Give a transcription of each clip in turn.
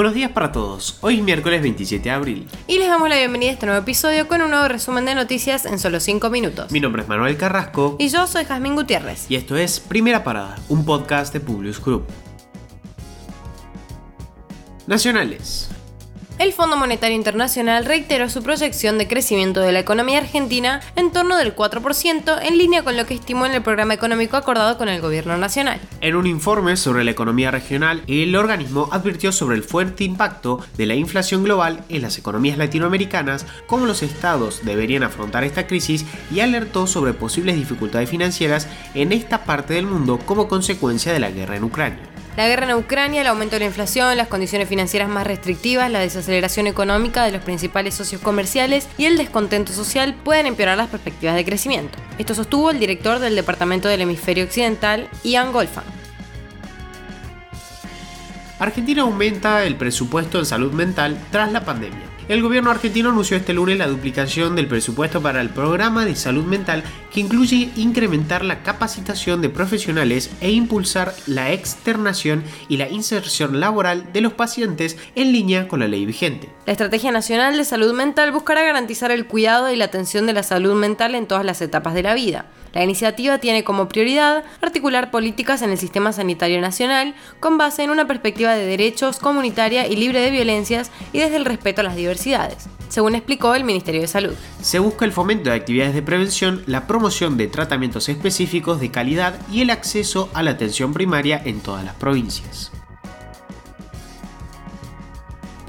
Buenos días para todos, hoy es miércoles 27 de abril. Y les damos la bienvenida a este nuevo episodio con un nuevo resumen de noticias en solo 5 minutos. Mi nombre es Manuel Carrasco Y yo soy Jazmín Gutiérrez. y esto es Primera Parada, un podcast de Publius Group. Nacionales. El Fondo Monetario Internacional reiteró su proyección de crecimiento de la economía argentina en torno del 4%, en línea con lo que estimó en el programa económico acordado con el gobierno nacional. En un informe sobre la economía regional, el organismo advirtió sobre el fuerte impacto de la inflación global en las economías latinoamericanas, cómo los estados deberían afrontar esta crisis y alertó sobre posibles dificultades financieras en esta parte del mundo como consecuencia de la guerra en Ucrania. La guerra en Ucrania, el aumento de la inflación, las condiciones financieras más restrictivas, la desaceleración económica de los principales socios comerciales y el descontento social pueden empeorar las perspectivas de crecimiento. Esto sostuvo el director del Departamento del Hemisferio Occidental, Ian Golfan. Argentina aumenta el presupuesto en salud mental tras la pandemia. El gobierno argentino anunció este lunes la duplicación del presupuesto para el programa de salud mental que incluye incrementar la capacitación de profesionales e impulsar la externación y la inserción laboral de los pacientes en línea con la ley vigente. La Estrategia Nacional de Salud Mental buscará garantizar el cuidado y la atención de la salud mental en todas las etapas de la vida. La iniciativa tiene como prioridad articular políticas en el sistema sanitario nacional con base en una perspectiva de derechos, comunitaria y libre de violencias y desde el respeto a las diversidades, según explicó el Ministerio de Salud. Se busca el fomento de actividades de prevención, la promoción de tratamientos específicos de calidad y el acceso a la atención primaria en todas las provincias.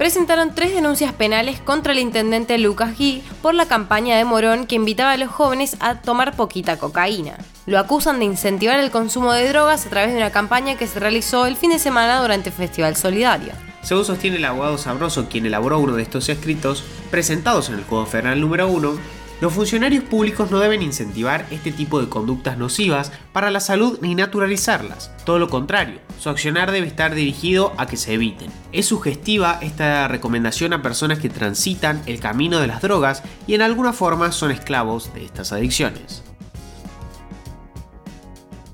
presentaron tres denuncias penales contra el intendente Lucas Gui por la campaña de Morón que invitaba a los jóvenes a tomar poquita cocaína. Lo acusan de incentivar el consumo de drogas a través de una campaña que se realizó el fin de semana durante el Festival Solidario. Según sostiene el abogado Sabroso, quien elaboró uno de estos escritos, presentados en el Juego Federal número 1, los funcionarios públicos no deben incentivar este tipo de conductas nocivas para la salud ni naturalizarlas. Todo lo contrario, su accionar debe estar dirigido a que se eviten. Es sugestiva esta recomendación a personas que transitan el camino de las drogas y en alguna forma son esclavos de estas adicciones.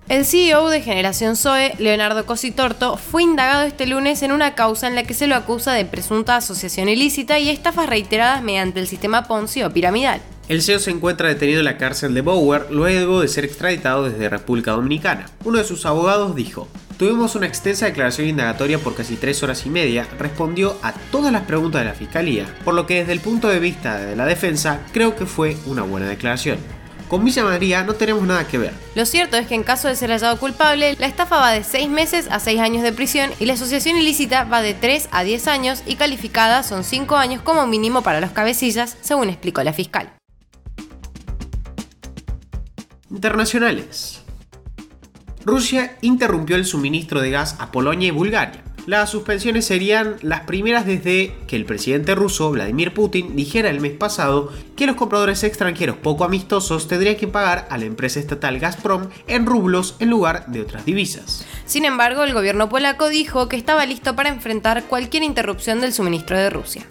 El CEO de Generación Zoe, Leonardo Cositorto, fue indagado este lunes en una causa en la que se lo acusa de presunta asociación ilícita y estafas reiteradas mediante el sistema Ponzi o piramidal. El CEO se encuentra detenido en la cárcel de Bower luego de ser extraditado desde República Dominicana. Uno de sus abogados dijo, Tuvimos una extensa declaración indagatoria por casi tres horas y media, respondió a todas las preguntas de la Fiscalía, por lo que desde el punto de vista de la defensa creo que fue una buena declaración. Con Villa María no tenemos nada que ver. Lo cierto es que en caso de ser hallado culpable, la estafa va de 6 meses a 6 años de prisión y la asociación ilícita va de 3 a 10 años y calificada son 5 años como mínimo para los cabecillas, según explicó la fiscal. Internacionales. Rusia interrumpió el suministro de gas a Polonia y Bulgaria. Las suspensiones serían las primeras desde que el presidente ruso, Vladimir Putin, dijera el mes pasado que los compradores extranjeros poco amistosos tendrían que pagar a la empresa estatal Gazprom en rublos en lugar de otras divisas. Sin embargo, el gobierno polaco dijo que estaba listo para enfrentar cualquier interrupción del suministro de Rusia.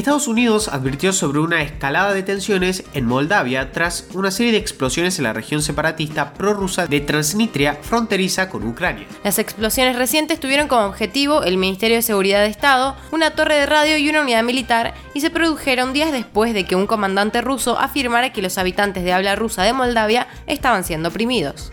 Estados Unidos advirtió sobre una escalada de tensiones en Moldavia tras una serie de explosiones en la región separatista prorrusa de Transnistria fronteriza con Ucrania. Las explosiones recientes tuvieron como objetivo el Ministerio de Seguridad de Estado, una torre de radio y una unidad militar y se produjeron días después de que un comandante ruso afirmara que los habitantes de habla rusa de Moldavia estaban siendo oprimidos.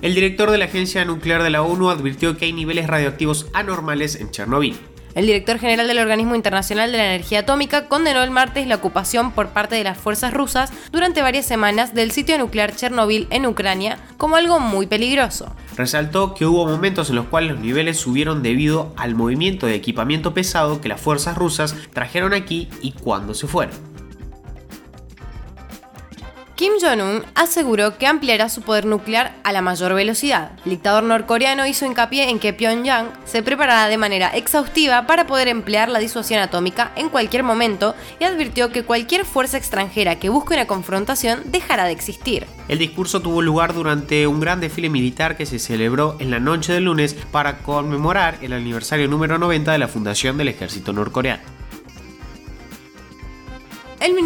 El director de la Agencia Nuclear de la ONU advirtió que hay niveles radioactivos anormales en Chernobyl. El director general del Organismo Internacional de la Energía Atómica condenó el martes la ocupación por parte de las fuerzas rusas durante varias semanas del sitio nuclear Chernobyl en Ucrania como algo muy peligroso. Resaltó que hubo momentos en los cuales los niveles subieron debido al movimiento de equipamiento pesado que las fuerzas rusas trajeron aquí y cuando se fueron. Kim Jong-un aseguró que ampliará su poder nuclear a la mayor velocidad. El dictador norcoreano hizo hincapié en que Pyongyang se preparará de manera exhaustiva para poder emplear la disuasión atómica en cualquier momento y advirtió que cualquier fuerza extranjera que busque una confrontación dejará de existir. El discurso tuvo lugar durante un gran desfile militar que se celebró en la noche del lunes para conmemorar el aniversario número 90 de la fundación del ejército norcoreano.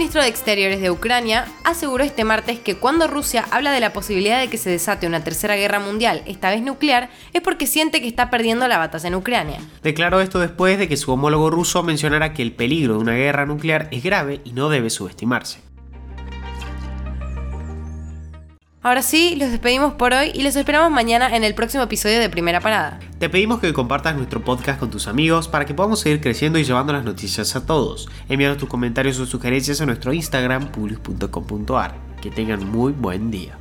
Ministro de Exteriores de Ucrania aseguró este martes que cuando Rusia habla de la posibilidad de que se desate una tercera guerra mundial, esta vez nuclear, es porque siente que está perdiendo la batalla en Ucrania. Declaró esto después de que su homólogo ruso mencionara que el peligro de una guerra nuclear es grave y no debe subestimarse. Ahora sí, los despedimos por hoy y los esperamos mañana en el próximo episodio de Primera Parada. Te pedimos que compartas nuestro podcast con tus amigos para que podamos seguir creciendo y llevando las noticias a todos. Envíanos tus comentarios o sugerencias a nuestro Instagram, publius.com.ar. Que tengan muy buen día.